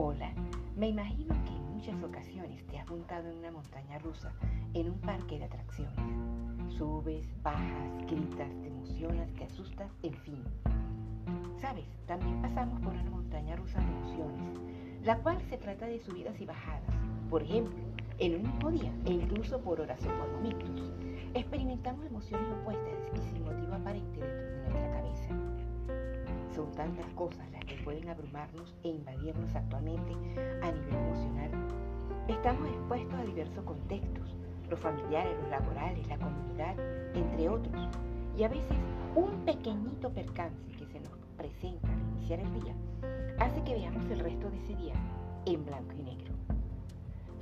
Hola, me imagino que en muchas ocasiones te has montado en una montaña rusa en un parque de atracciones. Subes, bajas, gritas, te emocionas, te asustas, en fin. Sabes, también pasamos por una montaña rusa de emociones, la cual se trata de subidas y bajadas. Por ejemplo, en un mismo día e incluso por horas o por momentos, experimentamos emociones opuestas y sin motivo aparente dentro. Son tantas cosas las que pueden abrumarnos e invadirnos actualmente a nivel emocional. Estamos expuestos a diversos contextos, los familiares, los laborales, la comunidad, entre otros. Y a veces un pequeñito percance que se nos presenta al iniciar el día hace que veamos el resto de ese día en blanco y negro.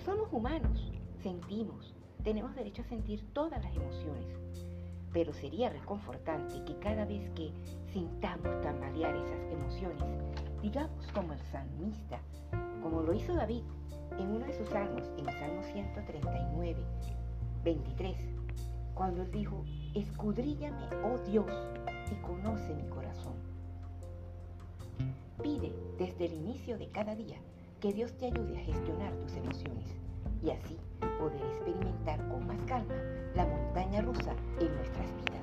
Somos humanos, sentimos, tenemos derecho a sentir todas las emociones, pero sería reconfortante que cada vez que sintamos tambalear esas emociones, digamos como el salmista, como lo hizo David en uno de sus salmos, en el Salmo 139, 23, cuando él dijo, escudríllame, oh Dios, y conoce mi corazón. Pide desde el inicio de cada día que Dios te ayude a gestionar tus emociones y así poder experimentar con más calma montaña rusa en nuestras vidas.